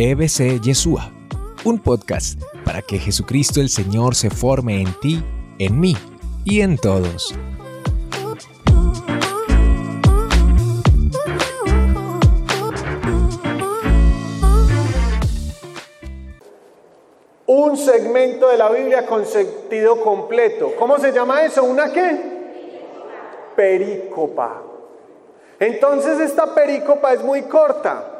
EBC Yeshua, un podcast para que Jesucristo el Señor se forme en ti, en mí y en todos. Un segmento de la Biblia con sentido completo. ¿Cómo se llama eso? ¿Una qué? Perícopa. Entonces esta perícopa es muy corta.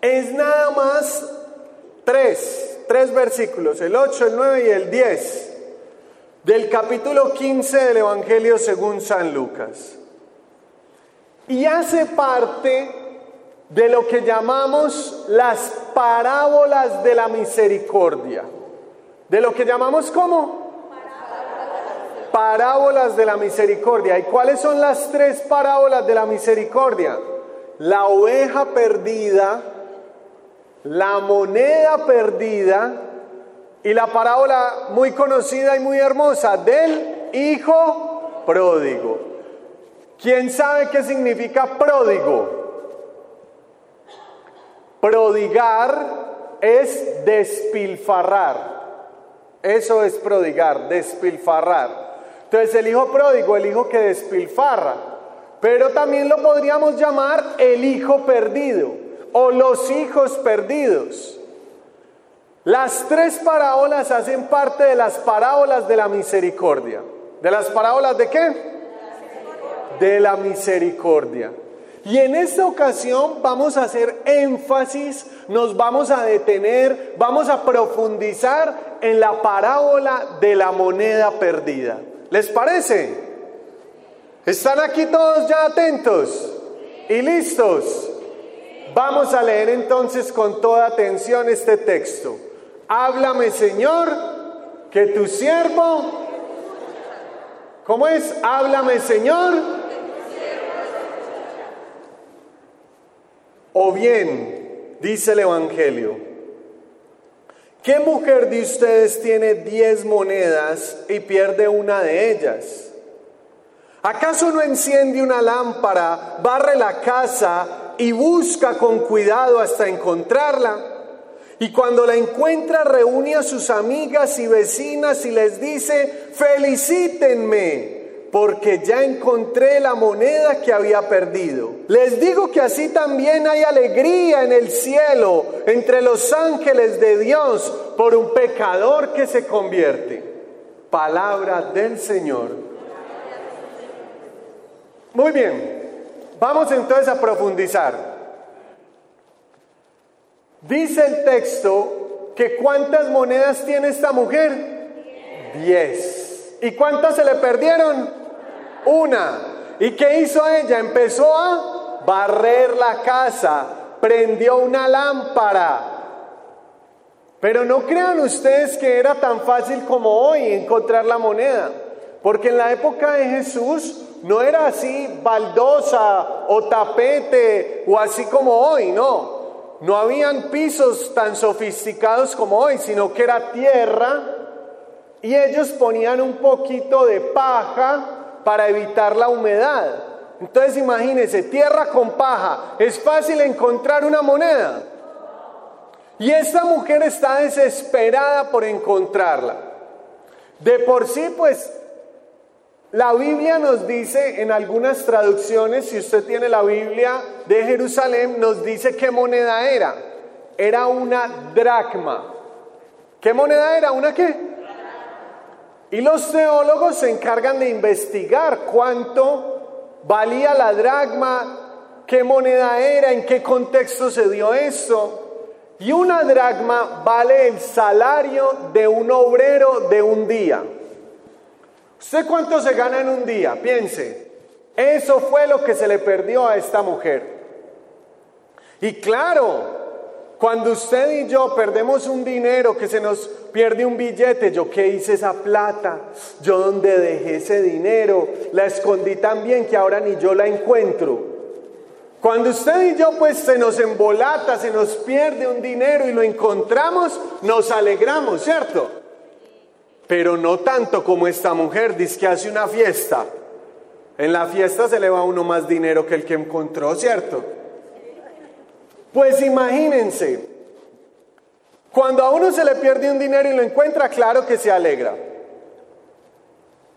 Es nada más tres, tres versículos, el 8, el 9 y el 10 del capítulo 15 del Evangelio según San Lucas. Y hace parte de lo que llamamos las parábolas de la misericordia. De lo que llamamos como parábolas de la misericordia. ¿Y cuáles son las tres parábolas de la misericordia? La oveja perdida, la moneda perdida y la parábola muy conocida y muy hermosa del hijo pródigo. ¿Quién sabe qué significa pródigo? Prodigar es despilfarrar. Eso es prodigar, despilfarrar. Entonces el hijo pródigo, el hijo que despilfarra. Pero también lo podríamos llamar el hijo perdido o los hijos perdidos. Las tres parábolas hacen parte de las parábolas de la misericordia. ¿De las parábolas de qué? De la misericordia. Y en esta ocasión vamos a hacer énfasis, nos vamos a detener, vamos a profundizar en la parábola de la moneda perdida. ¿Les parece? ¿Están aquí todos ya atentos y listos? Vamos a leer entonces con toda atención este texto. Háblame Señor, que tu siervo, ¿cómo es? Háblame Señor O bien, dice el Evangelio, ¿qué mujer de ustedes tiene diez monedas y pierde una de ellas? ¿Acaso no enciende una lámpara, barre la casa y busca con cuidado hasta encontrarla? Y cuando la encuentra reúne a sus amigas y vecinas y les dice, felicítenme porque ya encontré la moneda que había perdido. Les digo que así también hay alegría en el cielo entre los ángeles de Dios por un pecador que se convierte. Palabra del Señor. Muy bien, vamos entonces a profundizar. Dice el texto que cuántas monedas tiene esta mujer? Diez. ¿Y cuántas se le perdieron? Una. ¿Y qué hizo ella? Empezó a barrer la casa, prendió una lámpara. Pero no crean ustedes que era tan fácil como hoy encontrar la moneda, porque en la época de Jesús no era así baldosa o tapete o así como hoy, no. No habían pisos tan sofisticados como hoy, sino que era tierra y ellos ponían un poquito de paja para evitar la humedad. Entonces imagínense, tierra con paja, es fácil encontrar una moneda. Y esta mujer está desesperada por encontrarla. De por sí, pues, la Biblia nos dice en algunas traducciones, si usted tiene la Biblia de Jerusalén, nos dice qué moneda era. Era una dracma. ¿Qué moneda era? ¿Una qué? Y los teólogos se encargan de investigar cuánto valía la dragma, qué moneda era, en qué contexto se dio esto. Y una dragma vale el salario de un obrero de un día. ¿Usted cuánto se gana en un día? Piense. Eso fue lo que se le perdió a esta mujer. Y claro, cuando usted y yo perdemos un dinero, que se nos pierde un billete, yo qué hice esa plata, yo dónde dejé ese dinero, la escondí tan bien que ahora ni yo la encuentro. Cuando usted y yo pues se nos embolata, se nos pierde un dinero y lo encontramos, nos alegramos, ¿cierto? Pero no tanto como esta mujer, dice que hace una fiesta. En la fiesta se le va a uno más dinero que el que encontró, ¿cierto? Pues imagínense, cuando a uno se le pierde un dinero y lo encuentra, claro que se alegra.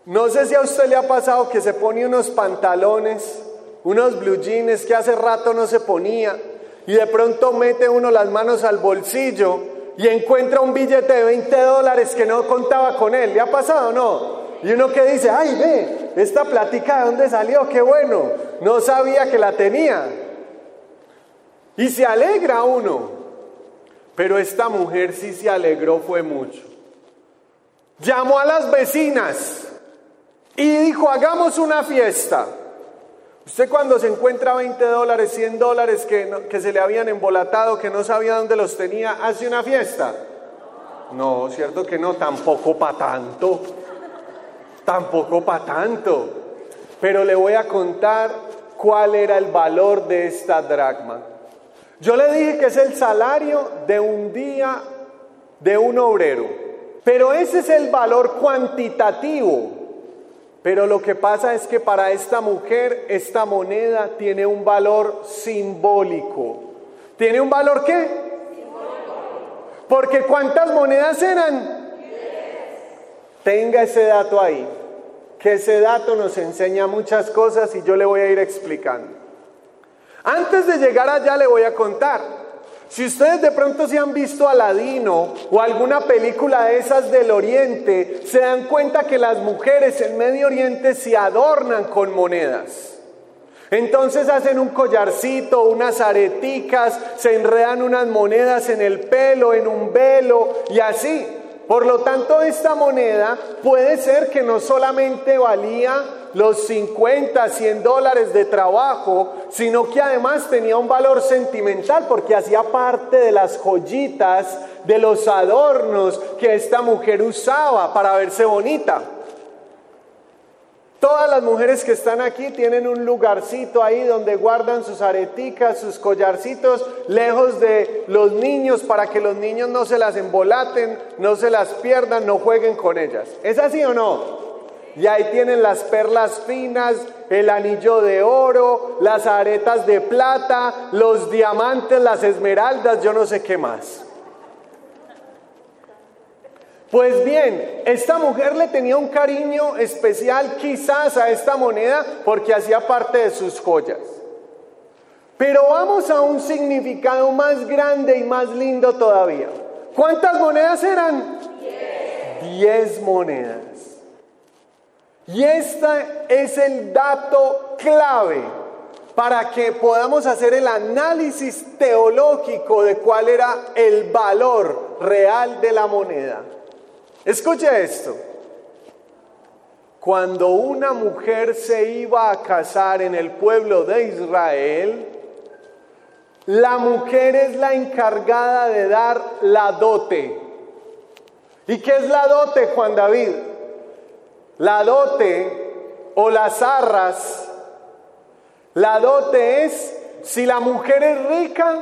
No sé si a usted le ha pasado que se pone unos pantalones, unos blue jeans que hace rato no se ponía y de pronto mete uno las manos al bolsillo y encuentra un billete de 20 dólares que no contaba con él. ¿Le ha pasado o no? Y uno que dice, ay, ve, esta platica de dónde salió, qué bueno, no sabía que la tenía. Y se alegra uno. Pero esta mujer sí se alegró, fue mucho. Llamó a las vecinas y dijo, hagamos una fiesta. Usted cuando se encuentra 20 dólares, 100 dólares que, se le habían embolatado, que no sabía dónde los tenía, ¿hace una fiesta? No, cierto que no, tampoco para tanto. Tampoco para tanto. Pero le voy a contar cuál era el valor de esta dracma. Yo le dije que es el salario de un día de un obrero, pero ese es el valor cuantitativo. Pero lo que pasa es que para esta mujer esta moneda tiene un valor simbólico. ¿Tiene un valor qué? Porque ¿cuántas monedas eran? Tenga ese dato ahí, que ese dato nos enseña muchas cosas y yo le voy a ir explicando. Antes de llegar allá le voy a contar. Si ustedes de pronto se han visto Aladino o alguna película de esas del Oriente, se dan cuenta que las mujeres en Medio Oriente se adornan con monedas. Entonces hacen un collarcito, unas areticas, se enredan unas monedas en el pelo, en un velo y así. Por lo tanto, esta moneda puede ser que no solamente valía los 50, 100 dólares de trabajo, sino que además tenía un valor sentimental porque hacía parte de las joyitas, de los adornos que esta mujer usaba para verse bonita. Todas las mujeres que están aquí tienen un lugarcito ahí donde guardan sus areticas, sus collarcitos, lejos de los niños para que los niños no se las embolaten, no se las pierdan, no jueguen con ellas. ¿Es así o no? Y ahí tienen las perlas finas, el anillo de oro, las aretas de plata, los diamantes, las esmeraldas, yo no sé qué más. Pues bien, esta mujer le tenía un cariño especial quizás a esta moneda porque hacía parte de sus joyas. Pero vamos a un significado más grande y más lindo todavía. ¿Cuántas monedas eran? Diez, Diez monedas. Y este es el dato clave para que podamos hacer el análisis teológico de cuál era el valor real de la moneda. Escuche esto. Cuando una mujer se iba a casar en el pueblo de Israel, la mujer es la encargada de dar la dote. ¿Y qué es la dote, Juan David? La dote o las arras. La dote es si la mujer es rica,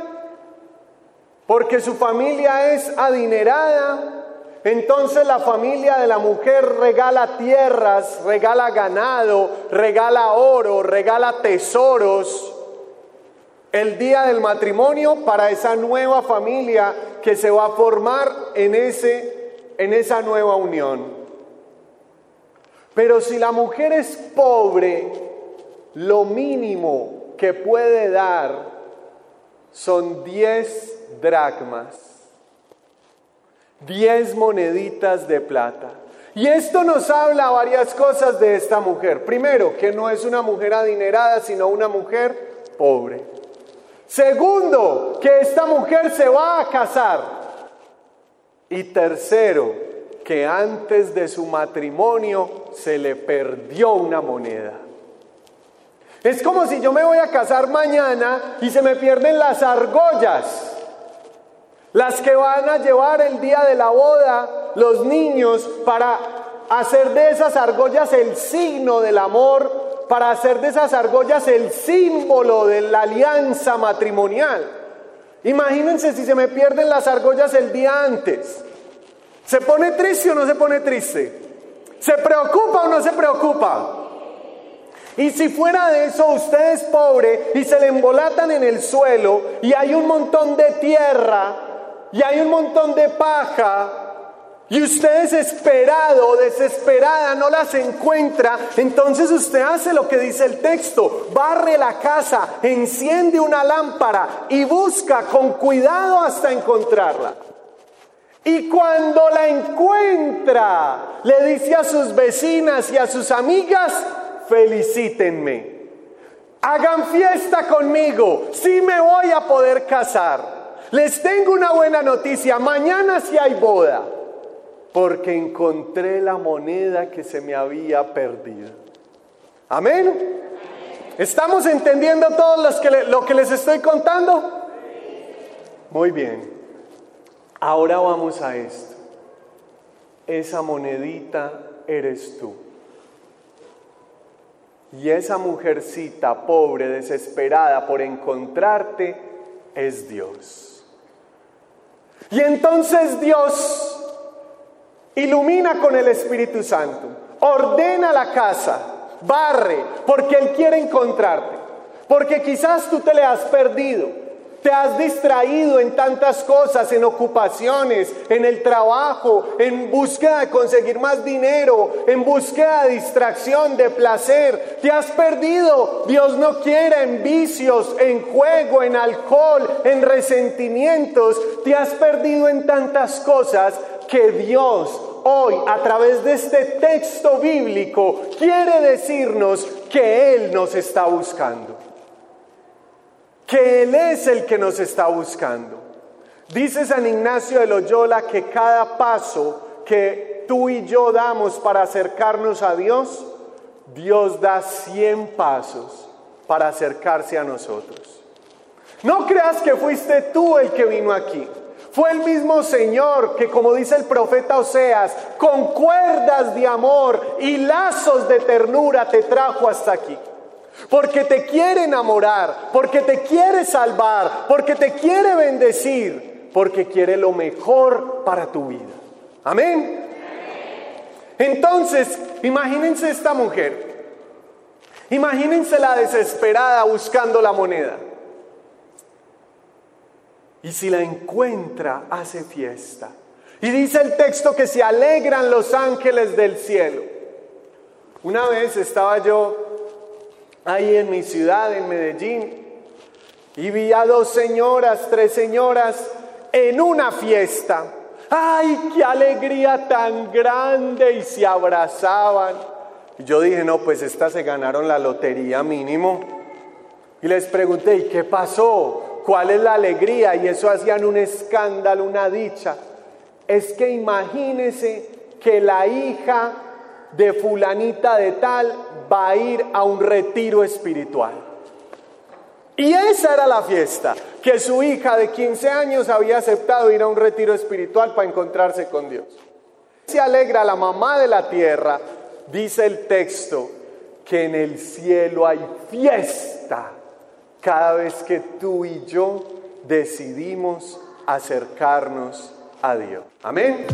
porque su familia es adinerada, entonces la familia de la mujer regala tierras, regala ganado, regala oro, regala tesoros el día del matrimonio para esa nueva familia que se va a formar en, ese, en esa nueva unión. Pero si la mujer es pobre, lo mínimo que puede dar son 10 dracmas. Diez moneditas de plata. Y esto nos habla varias cosas de esta mujer. Primero, que no es una mujer adinerada, sino una mujer pobre. Segundo, que esta mujer se va a casar. Y tercero, que antes de su matrimonio se le perdió una moneda. Es como si yo me voy a casar mañana y se me pierden las argollas. Las que van a llevar el día de la boda los niños para hacer de esas argollas el signo del amor, para hacer de esas argollas el símbolo de la alianza matrimonial. Imagínense si se me pierden las argollas el día antes. ¿Se pone triste o no se pone triste? ¿Se preocupa o no se preocupa? Y si fuera de eso usted es pobre y se le embolatan en el suelo y hay un montón de tierra y hay un montón de paja y usted desesperado o desesperada no las encuentra, entonces usted hace lo que dice el texto, barre la casa, enciende una lámpara y busca con cuidado hasta encontrarla. Y cuando la encuentra, le dice a sus vecinas y a sus amigas, felicítenme. Hagan fiesta conmigo, sí me voy a poder casar. Les tengo una buena noticia, mañana sí hay boda, porque encontré la moneda que se me había perdido. Amén. ¿Estamos entendiendo todos que lo que les estoy contando? Muy bien. Ahora vamos a esto. Esa monedita eres tú. Y esa mujercita pobre, desesperada por encontrarte, es Dios. Y entonces Dios ilumina con el Espíritu Santo, ordena la casa, barre, porque Él quiere encontrarte, porque quizás tú te le has perdido. Te has distraído en tantas cosas, en ocupaciones, en el trabajo, en búsqueda de conseguir más dinero, en búsqueda de distracción, de placer. Te has perdido, Dios no quiere, en vicios, en juego, en alcohol, en resentimientos. Te has perdido en tantas cosas que Dios hoy, a través de este texto bíblico, quiere decirnos que Él nos está buscando que Él es el que nos está buscando. Dice San Ignacio de Loyola que cada paso que tú y yo damos para acercarnos a Dios, Dios da 100 pasos para acercarse a nosotros. No creas que fuiste tú el que vino aquí. Fue el mismo Señor que, como dice el profeta Oseas, con cuerdas de amor y lazos de ternura te trajo hasta aquí porque te quiere enamorar, porque te quiere salvar, porque te quiere bendecir, porque quiere lo mejor para tu vida. Amén. Entonces, imagínense esta mujer. Imagínense la desesperada buscando la moneda. Y si la encuentra, hace fiesta. Y dice el texto que se alegran los ángeles del cielo. Una vez estaba yo ahí en mi ciudad, en Medellín, y vi a dos señoras, tres señoras, en una fiesta. ¡Ay, qué alegría tan grande! Y se abrazaban. Y yo dije, no, pues estas se ganaron la lotería mínimo. Y les pregunté, ¿y qué pasó? ¿Cuál es la alegría? Y eso hacían un escándalo, una dicha. Es que imagínese que la hija de fulanita de tal va a ir a un retiro espiritual. Y esa era la fiesta, que su hija de 15 años había aceptado ir a un retiro espiritual para encontrarse con Dios. Se alegra la mamá de la tierra, dice el texto, que en el cielo hay fiesta cada vez que tú y yo decidimos acercarnos a Dios. Amén.